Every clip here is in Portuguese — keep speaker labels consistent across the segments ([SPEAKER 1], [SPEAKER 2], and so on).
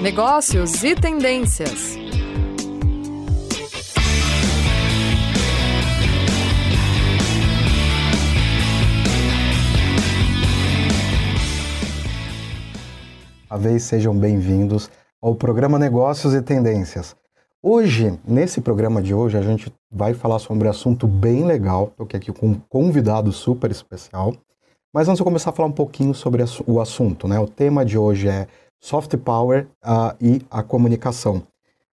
[SPEAKER 1] negócios e tendências.
[SPEAKER 2] A vez sejam bem-vindos ao programa Negócios e Tendências. Hoje, nesse programa de hoje, a gente vai falar sobre um assunto bem legal. Estou aqui com um convidado super especial. Mas antes começar a falar um pouquinho sobre o assunto, né? O tema de hoje é soft power uh, e a comunicação.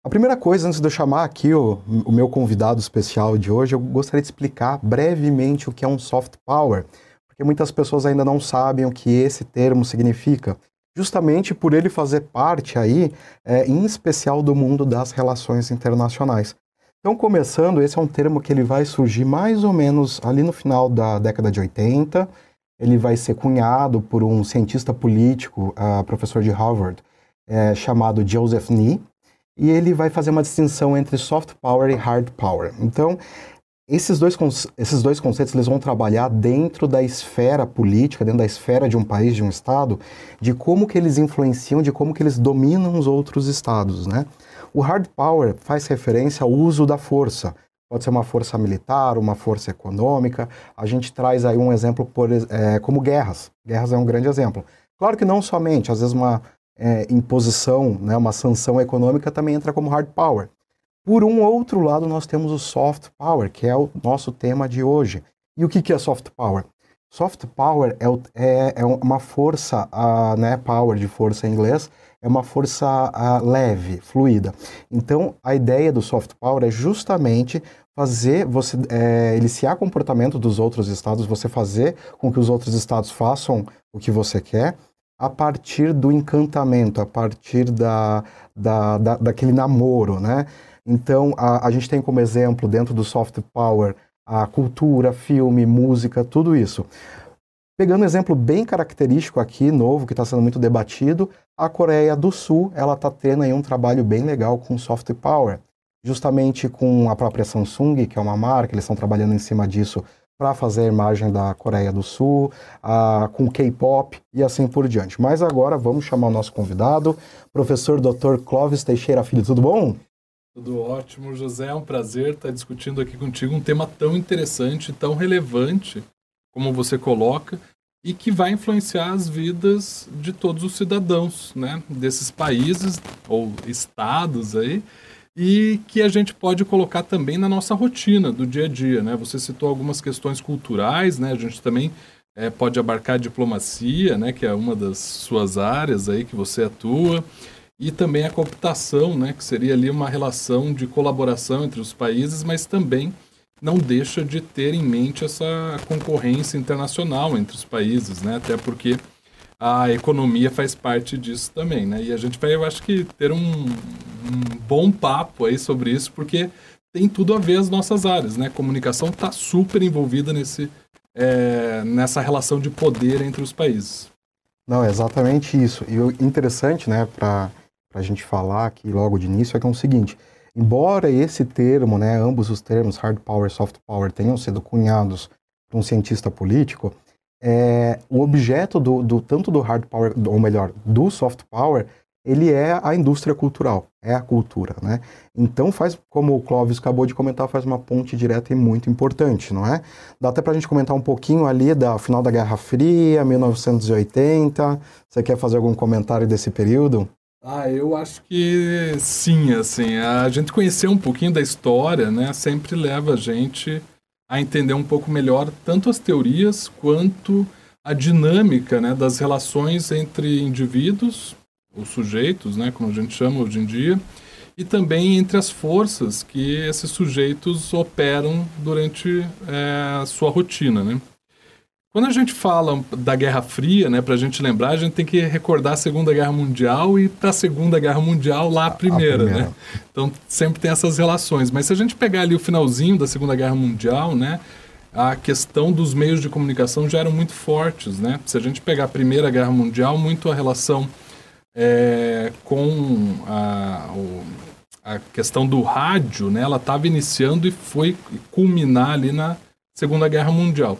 [SPEAKER 2] A primeira coisa, antes de eu chamar aqui o, o, meu convidado especial de hoje, eu gostaria de explicar brevemente o que é um soft power, porque muitas pessoas ainda não sabem o que esse termo significa, justamente por ele fazer parte aí, é, em especial do mundo das relações internacionais. Então, começando, esse é um termo que ele vai surgir mais ou menos ali no final da década de 80, ele vai ser cunhado por um cientista político, uh, professor de Harvard, é, chamado Joseph Nee, e ele vai fazer uma distinção entre soft power e hard power. Então, esses dois, esses dois conceitos eles vão trabalhar dentro da esfera política, dentro da esfera de um país, de um estado, de como que eles influenciam, de como que eles dominam os outros estados, né? O hard power faz referência ao uso da força, pode ser uma força militar, uma força econômica. A gente traz aí um exemplo por, é, como guerras. Guerras é um grande exemplo. Claro que não somente, às vezes uma é, imposição, né, uma sanção econômica também entra como hard power. Por um outro lado, nós temos o soft power, que é o nosso tema de hoje. E o que, que é soft power? Soft power é, é, é uma força, uh, né, power de força em inglês, é uma força uh, leve, fluida. Então, a ideia do soft power é justamente fazer você é, eliciar comportamento dos outros estados, você fazer com que os outros estados façam o que você quer a partir do encantamento, a partir da, da, da daquele namoro, né? Então, a, a gente tem como exemplo, dentro do soft power, a cultura, filme, música, tudo isso. Pegando um exemplo bem característico aqui, novo, que está sendo muito debatido, a Coreia do Sul, ela está tendo aí um trabalho bem legal com soft power justamente com a própria Samsung, que é uma marca, eles estão trabalhando em cima disso para fazer a imagem da Coreia do Sul, uh, com K-pop e assim por diante. Mas agora vamos chamar o nosso convidado, professor Dr. Clóvis Teixeira Filho. Tudo bom?
[SPEAKER 3] Tudo ótimo, José. É um prazer estar discutindo aqui contigo um tema tão interessante, tão relevante, como você coloca, e que vai influenciar as vidas de todos os cidadãos, né, desses países ou estados aí, e que a gente pode colocar também na nossa rotina do dia a dia. Né? Você citou algumas questões culturais, né? a gente também é, pode abarcar a diplomacia, né? que é uma das suas áreas aí que você atua, e também a cooptação, né? que seria ali uma relação de colaboração entre os países, mas também não deixa de ter em mente essa concorrência internacional entre os países, né? até porque a economia faz parte disso também, né? E a gente vai, eu acho que, ter um, um bom papo aí sobre isso, porque tem tudo a ver as nossas áreas, né? Comunicação está super envolvida nesse, é, nessa relação de poder entre os países.
[SPEAKER 2] Não, é exatamente isso. E o interessante, né, para a gente falar aqui logo de início, é que é o seguinte, embora esse termo, né, ambos os termos, hard power e soft power, tenham sido cunhados por um cientista político, é, o objeto do, do, tanto do hard power, ou melhor, do soft power, ele é a indústria cultural, é a cultura, né? Então faz, como o Clóvis acabou de comentar, faz uma ponte direta e muito importante, não é? Dá até para a gente comentar um pouquinho ali da final da Guerra Fria, 1980. Você quer fazer algum comentário desse período?
[SPEAKER 3] Ah, eu acho que sim, assim, a gente conhecer um pouquinho da história, né, sempre leva a gente a entender um pouco melhor tanto as teorias quanto a dinâmica né, das relações entre indivíduos, os sujeitos, né, como a gente chama hoje em dia, e também entre as forças que esses sujeitos operam durante é, a sua rotina. Né? Quando a gente fala da Guerra Fria, né, para a gente lembrar, a gente tem que recordar a Segunda Guerra Mundial e para a Segunda Guerra Mundial lá a primeira, a primeira, né? Então sempre tem essas relações. Mas se a gente pegar ali o finalzinho da Segunda Guerra Mundial, né, a questão dos meios de comunicação já eram muito fortes, né? Se a gente pegar a Primeira Guerra Mundial, muito a relação é, com a, a questão do rádio, né? Ela estava iniciando e foi culminar ali na Segunda Guerra Mundial.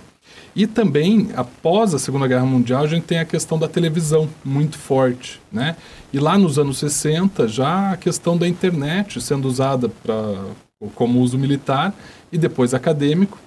[SPEAKER 3] E também, após a Segunda Guerra Mundial, a gente tem a questão da televisão muito forte, né? E lá nos anos 60, já a questão da internet sendo usada pra, como uso militar e depois acadêmico.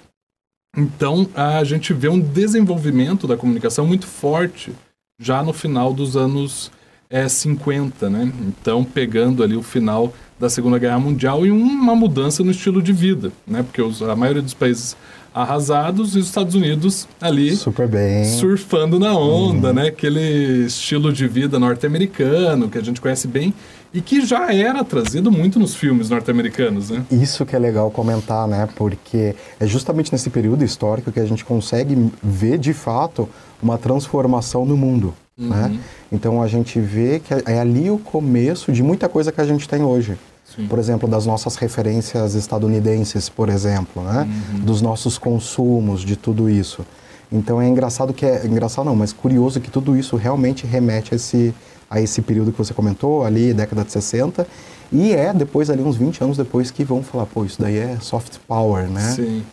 [SPEAKER 3] Então, a gente vê um desenvolvimento da comunicação muito forte já no final dos anos é, 50, né? Então, pegando ali o final da Segunda Guerra Mundial e uma mudança no estilo de vida, né? Porque os, a maioria dos países arrasados e os Estados Unidos ali
[SPEAKER 2] Super bem.
[SPEAKER 3] surfando na onda, uhum. né? Aquele estilo de vida norte-americano que a gente conhece bem e que já era trazido muito nos filmes norte-americanos, né?
[SPEAKER 2] Isso que é legal comentar, né? Porque é justamente nesse período histórico que a gente consegue ver de fato uma transformação no mundo, uhum. né? Então a gente vê que é ali o começo de muita coisa que a gente tem hoje. Sim. por exemplo, das nossas referências estadunidenses, por exemplo, né? Uhum. Dos nossos consumos, de tudo isso. Então é engraçado que é engraçado não, mas curioso que tudo isso realmente remete a esse a esse período que você comentou, ali década de 60, e é depois ali uns 20 anos depois que vão falar, pô, isso daí é soft power, né?
[SPEAKER 3] Sim.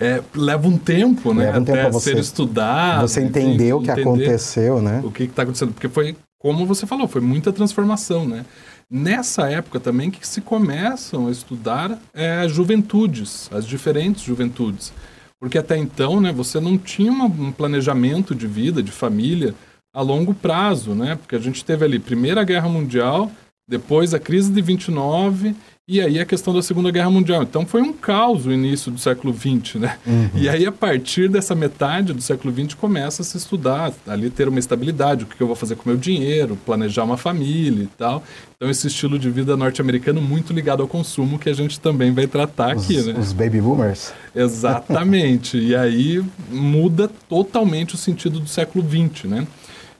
[SPEAKER 3] É, leva um tempo, né?
[SPEAKER 2] Leva um tempo
[SPEAKER 3] até
[SPEAKER 2] você,
[SPEAKER 3] ser estudado.
[SPEAKER 2] Você entender o que aconteceu, né?
[SPEAKER 3] O que está acontecendo. Porque foi, como você falou, foi muita transformação, né? Nessa época também que se começam a estudar é, juventudes, as diferentes juventudes. Porque até então, né, você não tinha uma, um planejamento de vida, de família a longo prazo, né? Porque a gente teve ali Primeira Guerra Mundial, depois a crise de 29 e aí a questão da Segunda Guerra Mundial. Então foi um caos o início do século XX, né? Uhum. E aí a partir dessa metade do século XX começa a se estudar, ali ter uma estabilidade, o que eu vou fazer com o meu dinheiro, planejar uma família e tal. Então esse estilo de vida norte-americano muito ligado ao consumo que a gente também vai tratar
[SPEAKER 2] os,
[SPEAKER 3] aqui, né?
[SPEAKER 2] Os baby boomers.
[SPEAKER 3] Exatamente. e aí muda totalmente o sentido do século XX, né?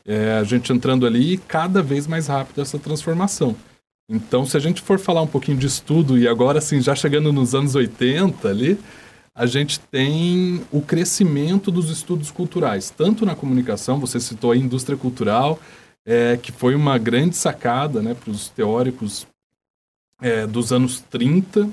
[SPEAKER 3] É, a gente entrando ali cada vez mais rápido essa transformação. Então, se a gente for falar um pouquinho de estudo, e agora assim, já chegando nos anos 80 ali, a gente tem o crescimento dos estudos culturais, tanto na comunicação, você citou a indústria cultural, é, que foi uma grande sacada né, para os teóricos é, dos anos 30,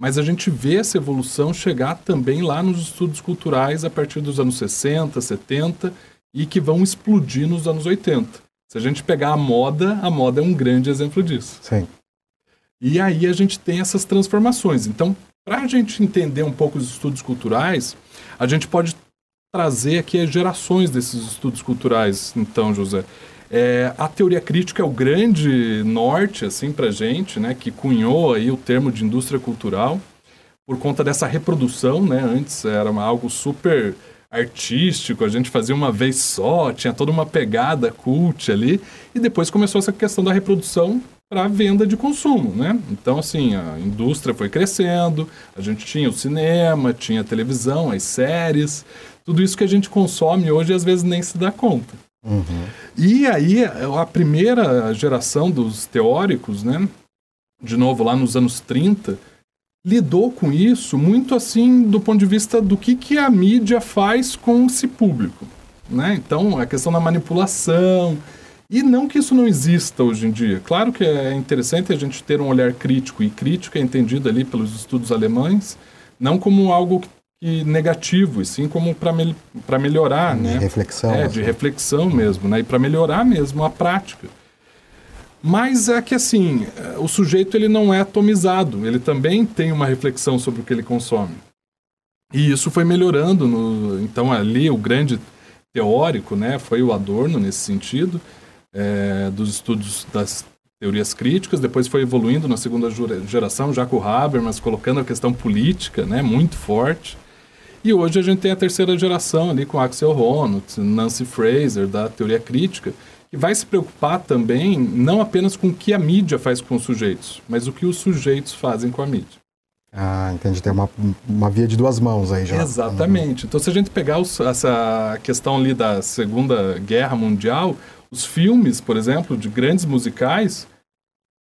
[SPEAKER 3] mas a gente vê essa evolução chegar também lá nos estudos culturais a partir dos anos 60, 70 e que vão explodir nos anos 80. Se a gente pegar a moda, a moda é um grande exemplo disso.
[SPEAKER 2] Sim.
[SPEAKER 3] E aí a gente tem essas transformações. Então, para a gente entender um pouco os estudos culturais, a gente pode trazer aqui as gerações desses estudos culturais, então, José. É, a teoria crítica é o grande norte, assim, para gente, né, que cunhou aí o termo de indústria cultural, por conta dessa reprodução, né, antes era algo super artístico, a gente fazia uma vez só, tinha toda uma pegada cult ali, e depois começou essa questão da reprodução para venda de consumo, né? Então, assim, a indústria foi crescendo, a gente tinha o cinema, tinha a televisão, as séries, tudo isso que a gente consome hoje às vezes nem se dá conta.
[SPEAKER 2] Uhum.
[SPEAKER 3] E aí, a primeira geração dos teóricos, né? De novo, lá nos anos 30, lidou com isso muito assim do ponto de vista do que, que a mídia faz com esse público. Né? Então, a questão da manipulação. E não que isso não exista hoje em dia. Claro que é interessante a gente ter um olhar crítico, e crítico é entendido ali pelos estudos alemães, não como algo que negativo, e sim como para me, melhorar.
[SPEAKER 2] De
[SPEAKER 3] né?
[SPEAKER 2] reflexão.
[SPEAKER 3] É,
[SPEAKER 2] assim.
[SPEAKER 3] de reflexão mesmo, né? e para melhorar mesmo a prática. Mas é que assim, o sujeito ele não é atomizado, ele também tem uma reflexão sobre o que ele consome. E isso foi melhorando. No, então ali o grande teórico, né, foi o Adorno nesse sentido, é, dos estudos das teorias críticas. Depois foi evoluindo na segunda geração, já com Habermas colocando a questão política, né, muito forte. E hoje a gente tem a terceira geração ali com Axel Honneth, Nancy Fraser da teoria crítica que vai se preocupar também não apenas com o que a mídia faz com os sujeitos, mas o que os sujeitos fazem com a mídia.
[SPEAKER 2] Ah, entendi. Tem uma, uma via de duas mãos aí já.
[SPEAKER 3] Exatamente. Então, se a gente pegar os, essa questão ali da Segunda Guerra Mundial, os filmes, por exemplo, de grandes musicais,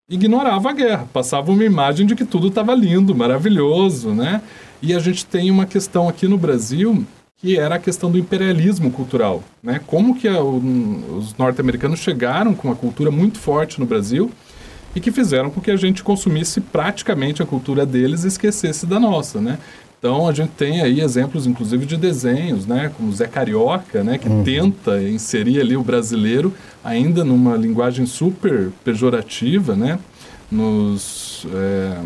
[SPEAKER 3] ignoravam a guerra, passavam uma imagem de que tudo estava lindo, maravilhoso, né? E a gente tem uma questão aqui no Brasil que era a questão do imperialismo cultural, né? Como que a, o, os norte-americanos chegaram com uma cultura muito forte no Brasil e que fizeram com que a gente consumisse praticamente a cultura deles e esquecesse da nossa, né? Então a gente tem aí exemplos, inclusive, de desenhos, né, como Zé Carioca, né, que uhum. tenta inserir ali o brasileiro ainda numa linguagem super pejorativa, né, nos, é,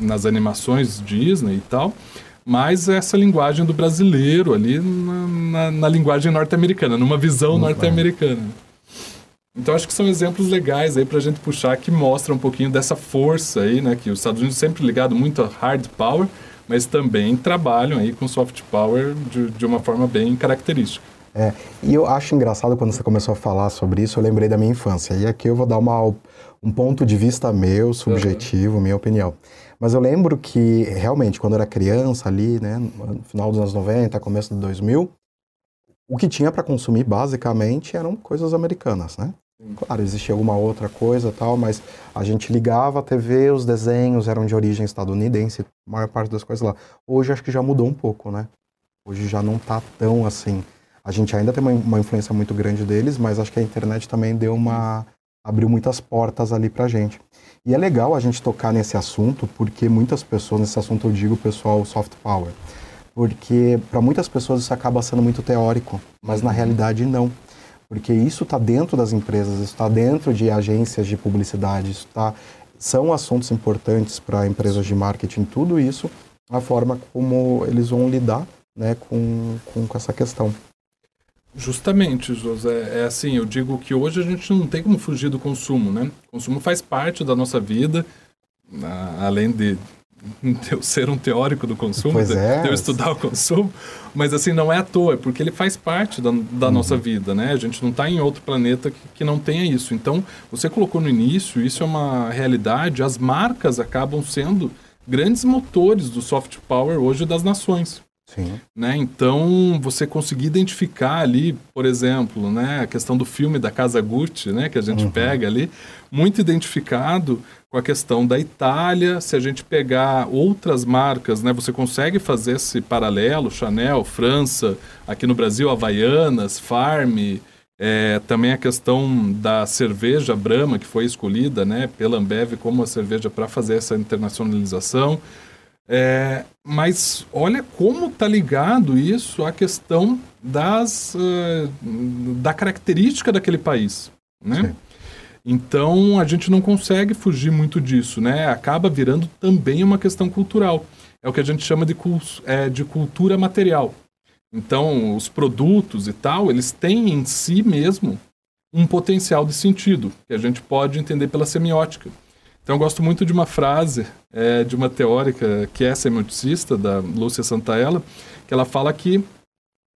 [SPEAKER 3] nas animações Disney e tal, mas essa linguagem do brasileiro ali na, na, na linguagem norte-americana, numa visão norte-americana. Então acho que são exemplos legais aí para a gente puxar que mostram um pouquinho dessa força aí, né, que os Estados Unidos sempre ligado muito a hard power, mas também trabalham aí com soft power de, de uma forma bem característica.
[SPEAKER 2] É, e eu acho engraçado quando você começou a falar sobre isso, eu lembrei da minha infância. E aqui eu vou dar uma, um ponto de vista meu, subjetivo, uhum. minha opinião. Mas eu lembro que, realmente, quando eu era criança ali, né, no final dos anos 90, começo de 2000, o que tinha para consumir, basicamente, eram coisas americanas, né? Claro, existia alguma outra coisa tal, mas a gente ligava a TV, os desenhos eram de origem estadunidense, a maior parte das coisas lá. Hoje acho que já mudou um pouco, né? Hoje já não tá tão assim. A gente ainda tem uma, uma influência muito grande deles, mas acho que a internet também deu uma. Abriu muitas portas ali pra gente. E é legal a gente tocar nesse assunto, porque muitas pessoas, nesse assunto eu digo pessoal soft power, porque para muitas pessoas isso acaba sendo muito teórico, mas na realidade não porque isso está dentro das empresas, isso está dentro de agências de publicidade, isso tá, são assuntos importantes para empresas de marketing, tudo isso, a forma como eles vão lidar né, com, com, com essa questão.
[SPEAKER 3] Justamente, José. É assim, eu digo que hoje a gente não tem como fugir do consumo, né? O consumo faz parte da nossa vida, além de eu ser um teórico do consumo, pois é. de eu estudar o consumo, mas assim, não é à toa, é porque ele faz parte da, da uhum. nossa vida, né? A gente não está em outro planeta que, que não tenha isso. Então, você colocou no início, isso é uma realidade, as marcas acabam sendo grandes motores do soft power hoje das nações.
[SPEAKER 2] Sim.
[SPEAKER 3] Né? Então, você conseguir identificar ali, por exemplo, né, a questão do filme da Casa Gucci, né, que a gente uhum. pega ali, muito identificado com a questão da Itália. Se a gente pegar outras marcas, né, você consegue fazer esse paralelo, Chanel, França, aqui no Brasil, Havaianas, Farm, é, também a questão da cerveja Brahma, que foi escolhida né, pela Ambev como a cerveja para fazer essa internacionalização. É, mas olha como está ligado isso à questão das, uh, da característica daquele país, né? Sim. Então a gente não consegue fugir muito disso, né? Acaba virando também uma questão cultural. É o que a gente chama de, é, de cultura material. Então os produtos e tal, eles têm em si mesmo um potencial de sentido que a gente pode entender pela semiótica. Então, eu gosto muito de uma frase é, de uma teórica que é semioticista, da Lúcia Santaella, que ela fala que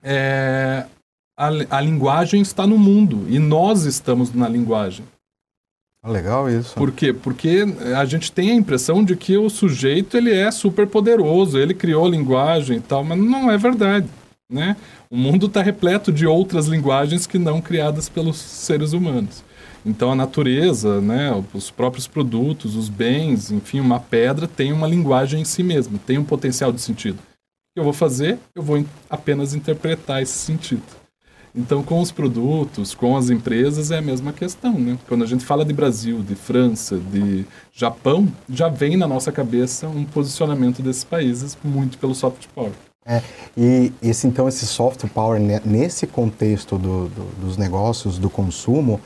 [SPEAKER 3] é, a, a linguagem está no mundo e nós estamos na linguagem.
[SPEAKER 2] Ah, legal isso.
[SPEAKER 3] Por quê? Porque a gente tem a impressão de que o sujeito ele é super poderoso, ele criou a linguagem e tal, mas não é verdade. Né? O mundo está repleto de outras linguagens que não criadas pelos seres humanos. Então a natureza, né, os próprios produtos, os bens, enfim, uma pedra tem uma linguagem em si mesma, tem um potencial de sentido. O que eu vou fazer? Eu vou apenas interpretar esse sentido. Então, com os produtos, com as empresas, é a mesma questão, né? Quando a gente fala de Brasil, de França, de Japão, já vem na nossa cabeça um posicionamento desses países muito pelo soft power.
[SPEAKER 2] É, e esse, então, esse soft power, nesse contexto do, do, dos negócios, do consumo,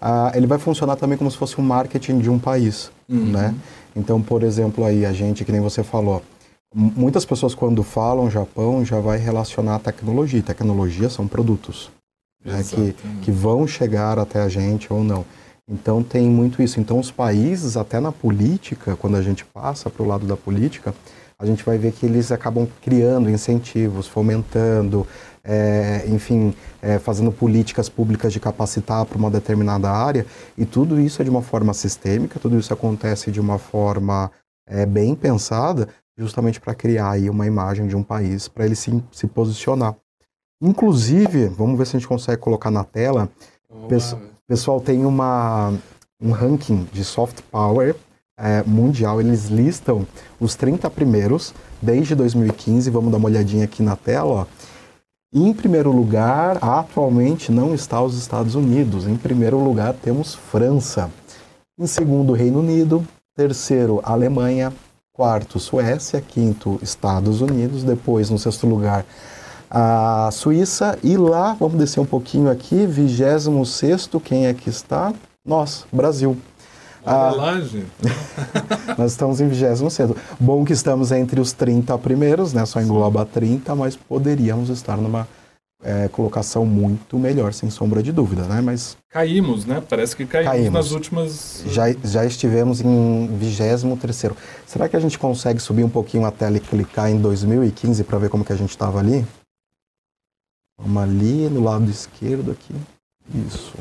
[SPEAKER 2] ah, ele vai funcionar também como se fosse um marketing de um país, uhum. né? Então, por exemplo, aí a gente, que nem você falou, muitas pessoas quando falam Japão já vai relacionar a tecnologia. Tecnologia são produtos né, que, que vão chegar até a gente ou não. Então tem muito isso. Então os países, até na política, quando a gente passa para o lado da política, a gente vai ver que eles acabam criando incentivos, fomentando, é, enfim, é, fazendo políticas públicas de capacitar para uma determinada área, e tudo isso é de uma forma sistêmica, tudo isso acontece de uma forma é, bem pensada, justamente para criar aí uma imagem de um país, para ele se, se posicionar. Inclusive, vamos ver se a gente consegue colocar na tela, pessoal tem uma, um ranking de soft power é, mundial, eles listam os 30 primeiros desde 2015. Vamos dar uma olhadinha aqui na tela. Ó. Em primeiro lugar, atualmente não está os Estados Unidos. Em primeiro lugar, temos França. Em segundo, Reino Unido. Terceiro, Alemanha. quarto Suécia, quinto Estados Unidos, depois no sexto lugar a Suíça e lá, vamos descer um pouquinho aqui, 26 quem é que está? Nós, Brasil.
[SPEAKER 3] Olha ah, lá, gente.
[SPEAKER 2] nós estamos em 26 Bom que estamos entre os 30 primeiros, né? Só engloba 30, mas poderíamos estar numa é, colocação muito melhor, sem sombra de dúvida, né? Mas
[SPEAKER 3] caímos, né? Parece que caímos, caímos. nas últimas.
[SPEAKER 2] Já, já estivemos em 23 Será que a gente consegue subir um pouquinho a tela e clicar em 2015 para ver como que a gente estava ali? Vamos ali no lado esquerdo aqui. Isso.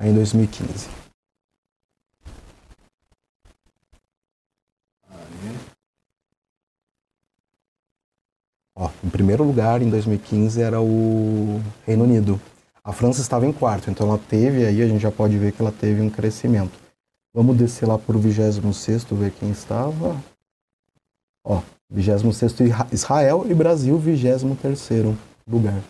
[SPEAKER 2] Em 2015. Ó, em primeiro lugar, em 2015, era o Reino Unido. A França estava em quarto, então ela teve aí, a gente já pode ver que ela teve um crescimento. Vamos descer lá para o 26 ver quem estava. Ó, 26 Israel e Brasil, 23 lugar.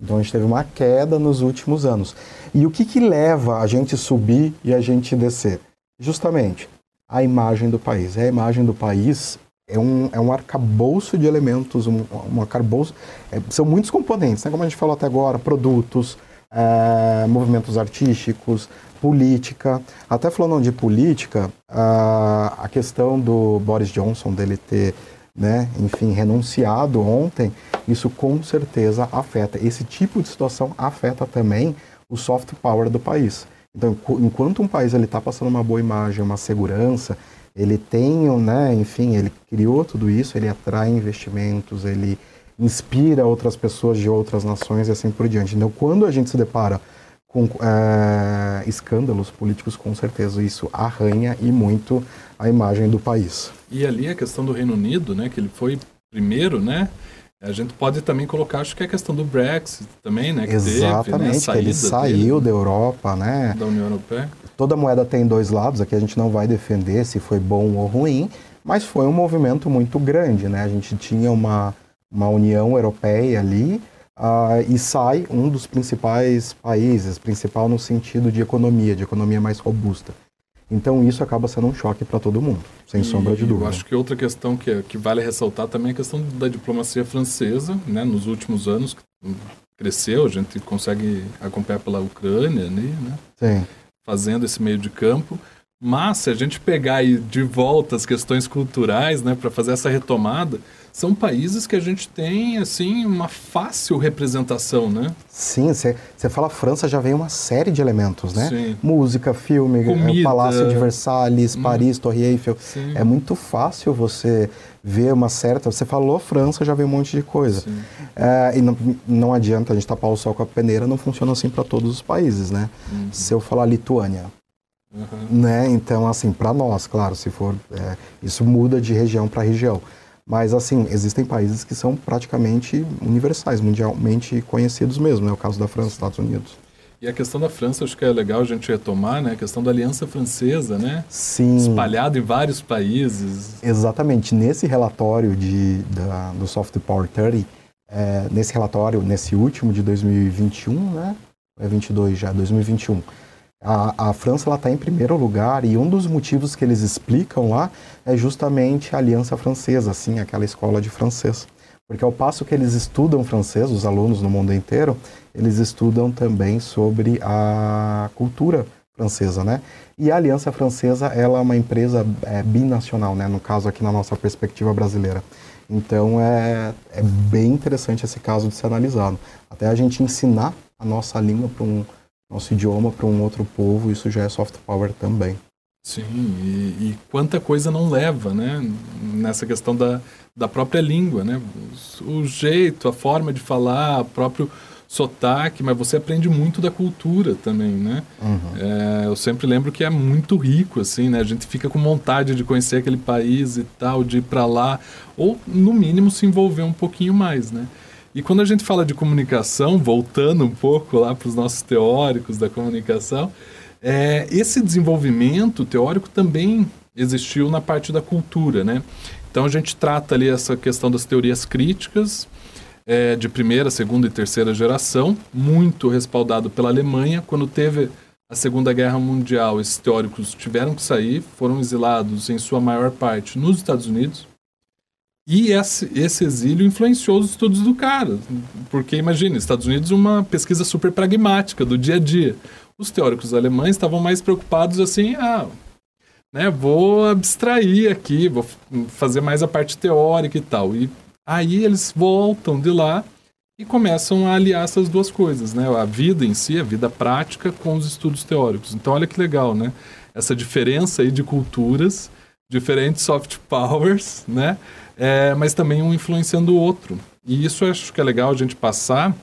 [SPEAKER 2] Então a gente teve uma queda nos últimos anos. E o que, que leva a gente subir e a gente descer? Justamente a imagem do país. É a imagem do país é um, é um arcabouço de elementos, um, um arcabouço. É, são muitos componentes, né? como a gente falou até agora: produtos, é, movimentos artísticos, política. Até falando de política, a, a questão do Boris Johnson, dele ter, né, enfim, renunciado ontem, isso com certeza afeta. Esse tipo de situação afeta também o soft power do país. Então, enquanto um país está passando uma boa imagem, uma segurança, ele tem, né, enfim, ele criou tudo isso, ele atrai investimentos, ele inspira outras pessoas de outras nações e assim por diante. Então, quando a gente se depara com é, escândalos políticos, com certeza isso arranha e muito a imagem do país.
[SPEAKER 3] E ali a questão do Reino Unido, né, que ele foi primeiro, né, a gente pode também colocar, acho que é a questão do Brexit também, né?
[SPEAKER 2] Que Exatamente, teve, né? que ele saiu dele, da Europa, né?
[SPEAKER 3] Da União Europeia.
[SPEAKER 2] Toda moeda tem dois lados, aqui a gente não vai defender se foi bom ou ruim, mas foi um movimento muito grande, né? A gente tinha uma, uma União Europeia ali uh, e sai um dos principais países, principal no sentido de economia, de economia mais robusta. Então isso acaba sendo um choque para todo mundo, sem e, sombra de dúvida.
[SPEAKER 3] Eu acho que outra questão que, é, que vale ressaltar também é a questão da diplomacia francesa, né? Nos últimos anos cresceu, a gente consegue acompanhar pela Ucrânia, né?
[SPEAKER 2] Sim.
[SPEAKER 3] Fazendo esse meio de campo. Mas se a gente pegar aí de volta as questões culturais, né, para fazer essa retomada, são países que a gente tem assim uma fácil representação, né?
[SPEAKER 2] Sim, você fala França já vem uma série de elementos, né?
[SPEAKER 3] Sim.
[SPEAKER 2] Música, filme, é, Comida. Palácio de Versalhes, hum. Paris, Torre Eiffel.
[SPEAKER 3] Sim.
[SPEAKER 2] É muito fácil você ver uma certa. Você falou França, já vem um monte de coisa. É, e não, não adianta a gente tapar o sol com a peneira, não funciona assim para todos os países, né?
[SPEAKER 3] Uhum.
[SPEAKER 2] Se eu falar Lituânia,
[SPEAKER 3] Uhum.
[SPEAKER 2] Né? Então, assim, para nós, claro, se for. É, isso muda de região para região. Mas, assim, existem países que são praticamente universais, mundialmente conhecidos mesmo, é né? o caso da França, Estados Unidos.
[SPEAKER 3] E a questão da França, acho que é legal a gente retomar, né? A questão da Aliança Francesa, né?
[SPEAKER 2] Sim.
[SPEAKER 3] Espalhado em vários países.
[SPEAKER 2] Exatamente. Nesse relatório de, da, do Soft Power 30, é, nesse relatório, nesse último de 2021, né? É 22 já, 2021 a, a França está em primeiro lugar e um dos motivos que eles explicam lá é justamente a Aliança Francesa, assim, aquela escola de francês. Porque ao passo que eles estudam francês, os alunos no mundo inteiro, eles estudam também sobre a cultura francesa, né? E a Aliança Francesa, ela é uma empresa é, binacional, né? No caso aqui na nossa perspectiva brasileira. Então é, é bem interessante esse caso de ser analisado. Até a gente ensinar a nossa língua para um nosso idioma para um outro povo, isso já é soft power também.
[SPEAKER 3] Sim, e, e, quanta coisa não leva, né? Nessa questão da, da própria língua, né? O, o jeito, a forma de falar, o próprio sotaque, mas você aprende muito da cultura também, né?
[SPEAKER 2] Uhum.
[SPEAKER 3] É, eu sempre lembro que é muito rico, assim, né? A gente fica com vontade de conhecer aquele país e tal, de ir para lá, ou no mínimo se envolver um pouquinho mais, né? E quando a gente fala de comunicação, voltando um pouco lá para os nossos teóricos da comunicação, é, esse desenvolvimento teórico também existiu na parte da cultura, né? Então a gente trata ali essa questão das teorias críticas é, de primeira, segunda e terceira geração, muito respaldado pela Alemanha, quando teve a Segunda Guerra Mundial, esses teóricos tiveram que sair, foram exilados em sua maior parte nos Estados Unidos. E esse, esse exílio influenciou os estudos do cara. Porque, imagine, Estados Unidos, uma pesquisa super pragmática do dia a dia. Os teóricos alemães estavam mais preocupados assim, ah, né, vou abstrair aqui, vou fazer mais a parte teórica e tal. E aí eles voltam de lá e começam a aliar essas duas coisas, né? A vida em si, a vida prática com os estudos teóricos. Então olha que legal, né? Essa diferença aí de culturas, diferentes soft powers, né? É, mas também um influenciando o outro. E isso acho que é legal a gente passar,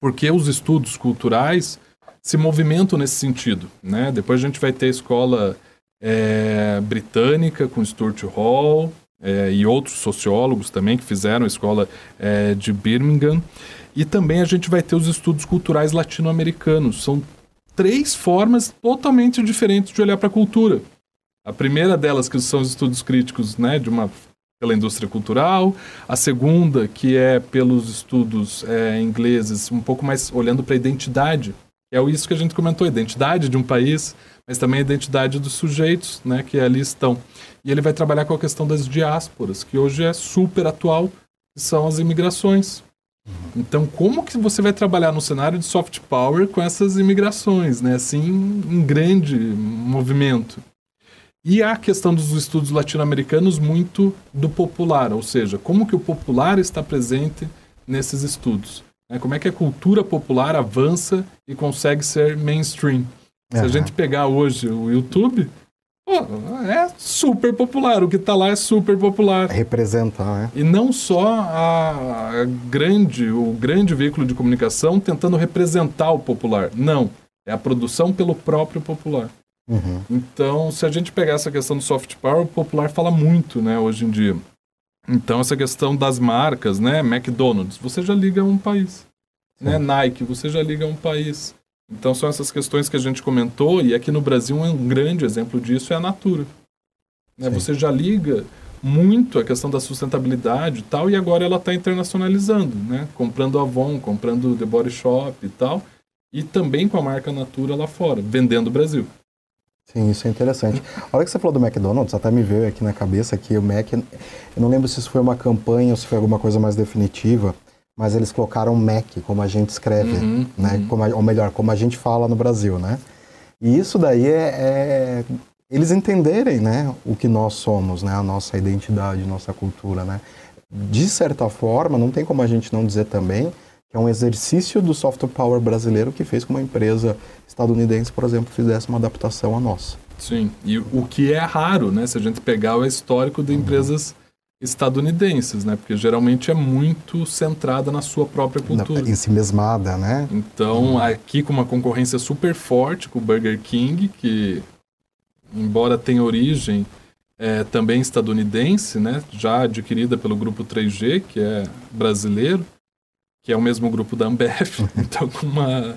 [SPEAKER 3] porque os estudos culturais se movimentam nesse sentido, né? Depois a gente vai ter a escola é, britânica com Stuart Hall, é, e outros sociólogos também que fizeram a escola é, de Birmingham. E também a gente vai ter os estudos culturais latino-americanos. São três formas totalmente diferentes de olhar para a cultura. A primeira delas, que são os estudos críticos né, de uma, pela indústria cultural. A segunda, que é pelos estudos é, ingleses, um pouco mais olhando para a identidade. É isso que a gente comentou, a identidade de um país, mas também a identidade dos sujeitos né, que ali estão. E ele vai trabalhar com a questão das diásporas, que hoje é super atual, que são as imigrações. Então, como que você vai trabalhar no cenário de soft power com essas imigrações, né? Assim, em grande movimento. E a questão dos estudos latino-americanos muito do popular, ou seja, como que o popular está presente nesses estudos. Né? Como é que a cultura popular avança e consegue ser mainstream. Se uhum. a gente pegar hoje o YouTube, Pô, é super popular. O que está lá é super popular.
[SPEAKER 2] Representar, né?
[SPEAKER 3] E não só a, a grande, o grande veículo de comunicação tentando representar o popular. Não. É a produção pelo próprio popular. Uhum. Então, se a gente pegar essa questão do soft power, o popular fala muito, né, hoje em dia. Então, essa questão das marcas, né, McDonald's, você já liga a um país. Né, Nike, você já liga a um país. Então são essas questões que a gente comentou, e aqui no Brasil um grande exemplo disso é a Natura. Né? Você já liga muito a questão da sustentabilidade e tal, e agora ela está internacionalizando, né? comprando Avon, comprando The Body Shop e tal, e também com a marca Natura lá fora, vendendo o Brasil.
[SPEAKER 2] Sim, isso é interessante. A hora que você falou do McDonald's, até me veio aqui na cabeça que o Mac, eu não lembro se isso foi uma campanha ou se foi alguma coisa mais definitiva, mas eles colocaram Mac como a gente escreve, uhum, né? Uhum. Como a, ou melhor, como a gente fala no Brasil, né? E isso daí é, é, eles entenderem, né, o que nós somos, né, a nossa identidade, nossa cultura, né? De certa forma, não tem como a gente não dizer também é um exercício do soft power brasileiro que fez com uma empresa estadunidense, por exemplo, fizesse uma adaptação a nossa.
[SPEAKER 3] Sim, e o que é raro, né, se a gente pegar o histórico de empresas uhum estadunidenses, né? Porque geralmente é muito centrada na sua própria cultura.
[SPEAKER 2] Em si mesmada, né?
[SPEAKER 3] Então, hum. aqui com uma concorrência super forte com o Burger King, que embora tenha origem é, também estadunidense, né? Já adquirida pelo grupo 3G, que é brasileiro, que é o mesmo grupo da Ambev, então com uma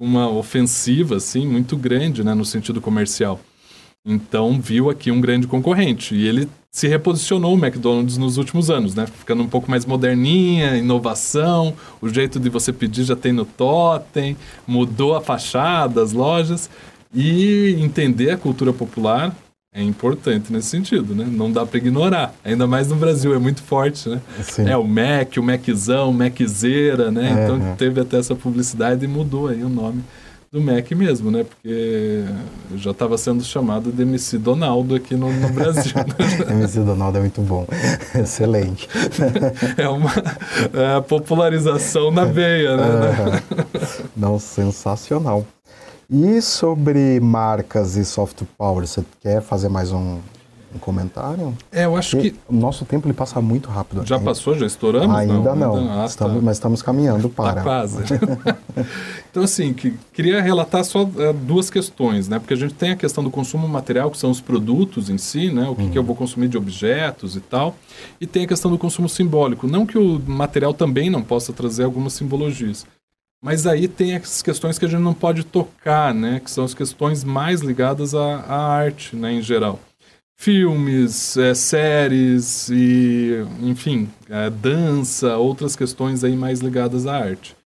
[SPEAKER 3] uma ofensiva assim muito grande, né, no sentido comercial. Então viu aqui um grande concorrente e ele se reposicionou o McDonald's nos últimos anos, né? Ficando um pouco mais moderninha, inovação, o jeito de você pedir já tem no totem, mudou a fachada, as lojas e entender a cultura popular é importante nesse sentido, né? Não dá para ignorar. Ainda mais no Brasil, é muito forte, né? Sim. É o Mac, o Maczão, Maczeira, né? É, então é. teve até essa publicidade e mudou aí o nome do Mac mesmo, né? Porque já estava sendo chamado de MC Donaldo aqui no, no Brasil.
[SPEAKER 2] Né? MC Donaldo é muito bom, excelente.
[SPEAKER 3] é uma é popularização na veia, né?
[SPEAKER 2] Uhum. Não, sensacional. E sobre marcas e soft power, você quer fazer mais um, um comentário?
[SPEAKER 3] É, eu acho Porque que.
[SPEAKER 2] O nosso tempo ele passa muito rápido.
[SPEAKER 3] Já passou? Já estouramos?
[SPEAKER 2] Ainda não. não. Ah, tá. estamos, tá. Mas estamos caminhando para. Tá
[SPEAKER 3] quase. então, assim, que, queria relatar só é, duas questões, né? Porque a gente tem a questão do consumo material, que são os produtos em si, né? O que, que eu vou consumir de objetos e tal. E tem a questão do consumo simbólico. Não que o material também não possa trazer algumas simbologias. Mas aí tem as questões que a gente não pode tocar, né? Que são as questões mais ligadas à, à arte, né, em geral filmes, é, séries e, enfim, é, dança, outras questões aí mais ligadas à arte.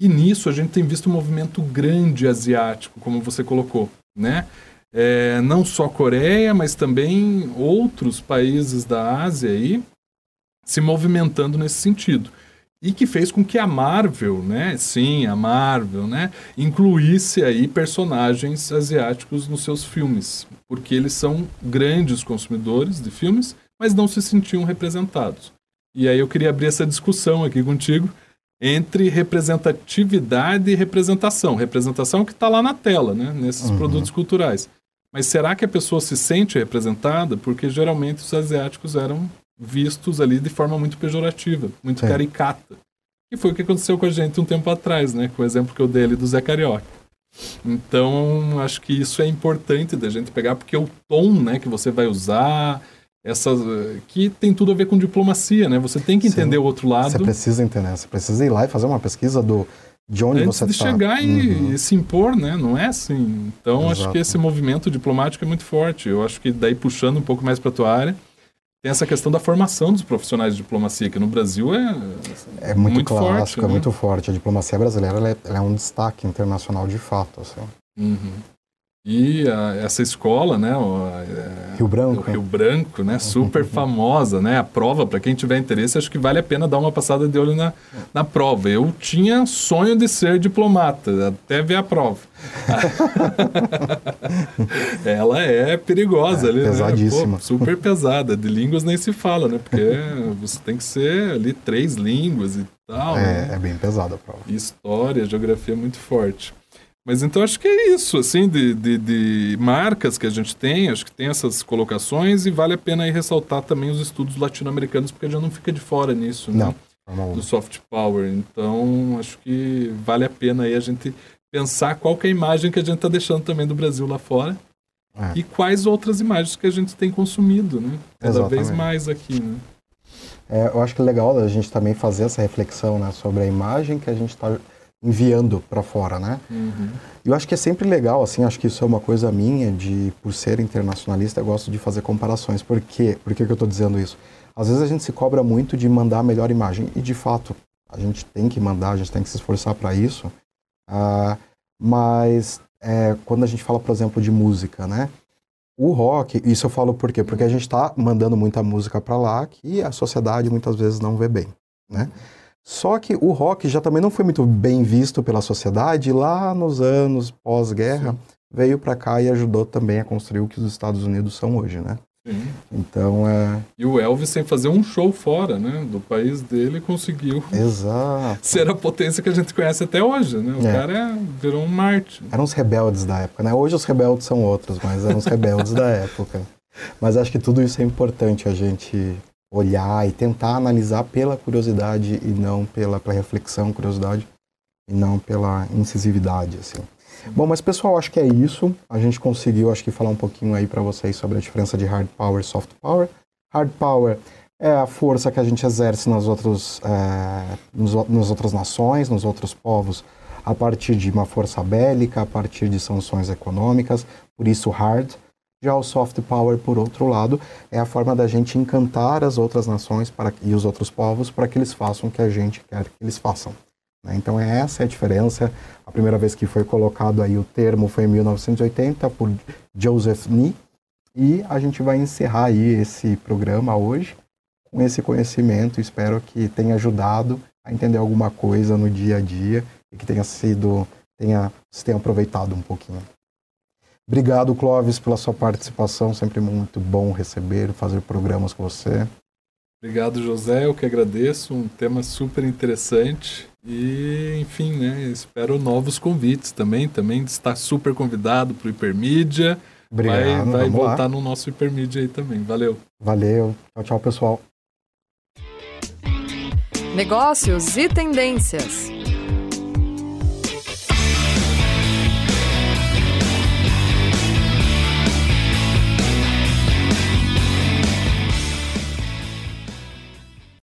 [SPEAKER 3] E nisso a gente tem visto um movimento grande asiático, como você colocou, né? É, não só Coreia, mas também outros países da Ásia aí se movimentando nesse sentido. E que fez com que a Marvel, né? Sim, a Marvel, né? Incluísse aí personagens asiáticos nos seus filmes. Porque eles são grandes consumidores de filmes, mas não se sentiam representados. E aí eu queria abrir essa discussão aqui contigo entre representatividade e representação. Representação que está lá na tela, né? Nesses uhum. produtos culturais. Mas será que a pessoa se sente representada? Porque geralmente os asiáticos eram vistos ali de forma muito pejorativa, muito Sim. caricata. E foi o que aconteceu com a gente um tempo atrás, né? Com o exemplo que eu dei ali do Zé Carioca. Então, acho que isso é importante da gente pegar, porque o tom né, que você vai usar, essas que tem tudo a ver com diplomacia, né? Você tem que entender Sim. o outro lado.
[SPEAKER 2] Você precisa entender, você precisa ir lá e fazer uma pesquisa do de onde
[SPEAKER 3] Antes
[SPEAKER 2] você
[SPEAKER 3] de
[SPEAKER 2] tá.
[SPEAKER 3] chegar e, uhum. e, se impor, né? Não é assim. Então, Exato. acho que esse movimento diplomático é muito forte. Eu acho que daí puxando um pouco mais para tua área, tem essa questão da formação dos profissionais de diplomacia, que no Brasil é,
[SPEAKER 2] é muito, muito clássico, forte, é né? muito forte. A diplomacia brasileira ela é, ela é, um destaque internacional de fato. Assim.
[SPEAKER 3] Uhum. E a, essa escola, né, o,
[SPEAKER 2] é, Rio Branco,
[SPEAKER 3] Rio Branco, né, super famosa, né, a prova para quem tiver interesse, acho que vale a pena dar uma passada de olho na, na prova. Eu tinha sonho de ser diplomata, até ver a prova. Ela é perigosa é, ali,
[SPEAKER 2] pesadíssima.
[SPEAKER 3] Né? Pô, super pesada. De línguas nem se fala, né? Porque você tem que ser ali três línguas e tal.
[SPEAKER 2] É,
[SPEAKER 3] né?
[SPEAKER 2] é bem pesada a prova.
[SPEAKER 3] História, geografia é muito forte. Mas então acho que é isso, assim, de, de, de, marcas que a gente tem, acho que tem essas colocações e vale a pena aí ressaltar também os estudos latino-americanos, porque já não fica de fora nisso,
[SPEAKER 2] né?
[SPEAKER 3] não, Do soft power. Então, acho que vale a pena aí a gente pensar qual é a imagem que a gente está deixando também do Brasil lá fora é. e quais outras imagens que a gente tem consumido, né? Cada Exatamente. vez mais aqui, né?
[SPEAKER 2] É, eu acho que é legal a gente também fazer essa reflexão né, sobre a imagem que a gente está enviando para fora, né? Uhum. Eu acho que é sempre legal, assim, acho que isso é uma coisa minha de, por ser internacionalista, eu gosto de fazer comparações. Por quê? Por que, que eu estou dizendo isso? Às vezes a gente se cobra muito de mandar a melhor imagem, e de fato, a gente tem que mandar, a gente tem que se esforçar para isso, uh, mas é, quando a gente fala, por exemplo, de música, né? O rock, isso eu falo por quê? Porque a gente está mandando muita música para lá que a sociedade muitas vezes não vê bem, né? Só que o rock já também não foi muito bem visto pela sociedade. Lá nos anos pós-guerra, veio para cá e ajudou também a construir o que os Estados Unidos são hoje, né? Sim. Então é.
[SPEAKER 3] E o Elvis, sem fazer um show fora, né? Do país dele, conseguiu
[SPEAKER 2] Exato.
[SPEAKER 3] ser a potência que a gente conhece até hoje, né? O é. cara virou um Marte.
[SPEAKER 2] Eram os rebeldes da época, né? Hoje os rebeldes são outros, mas eram os rebeldes da época. Mas acho que tudo isso é importante a gente olhar e tentar analisar pela curiosidade e não pela, pela reflexão, curiosidade e não pela incisividade, assim. Bom, mas pessoal, acho que é isso. A gente conseguiu, acho que falar um pouquinho aí para vocês sobre a diferença de hard power e soft power. Hard power é a força que a gente exerce nas outras, é, nos, nas outras nações, nos outros povos, a partir de uma força bélica, a partir de sanções econômicas, por isso hard. Já o soft power, por outro lado, é a forma da gente encantar as outras nações para, e os outros povos para que eles façam o que a gente quer que eles façam. Né? Então, essa é a diferença. A primeira vez que foi colocado aí o termo foi em 1980 por Joseph Nee. E a gente vai encerrar aí esse programa hoje com esse conhecimento. Espero que tenha ajudado a entender alguma coisa no dia a dia e que tenha sido, tenha, se tenha aproveitado um pouquinho. Obrigado, Clóvis, pela sua participação. Sempre muito bom receber, fazer programas com você.
[SPEAKER 3] Obrigado, José. Eu que agradeço. Um tema super interessante. E, enfim, né, espero novos convites também. Também está super convidado para o Hipermídia.
[SPEAKER 2] Obrigado.
[SPEAKER 3] Vai, vai voltar lá. no nosso Hipermídia aí também. Valeu.
[SPEAKER 2] Valeu. Tchau, tchau, pessoal.
[SPEAKER 1] Negócios e tendências.